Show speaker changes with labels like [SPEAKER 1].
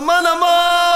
[SPEAKER 1] Aman aman.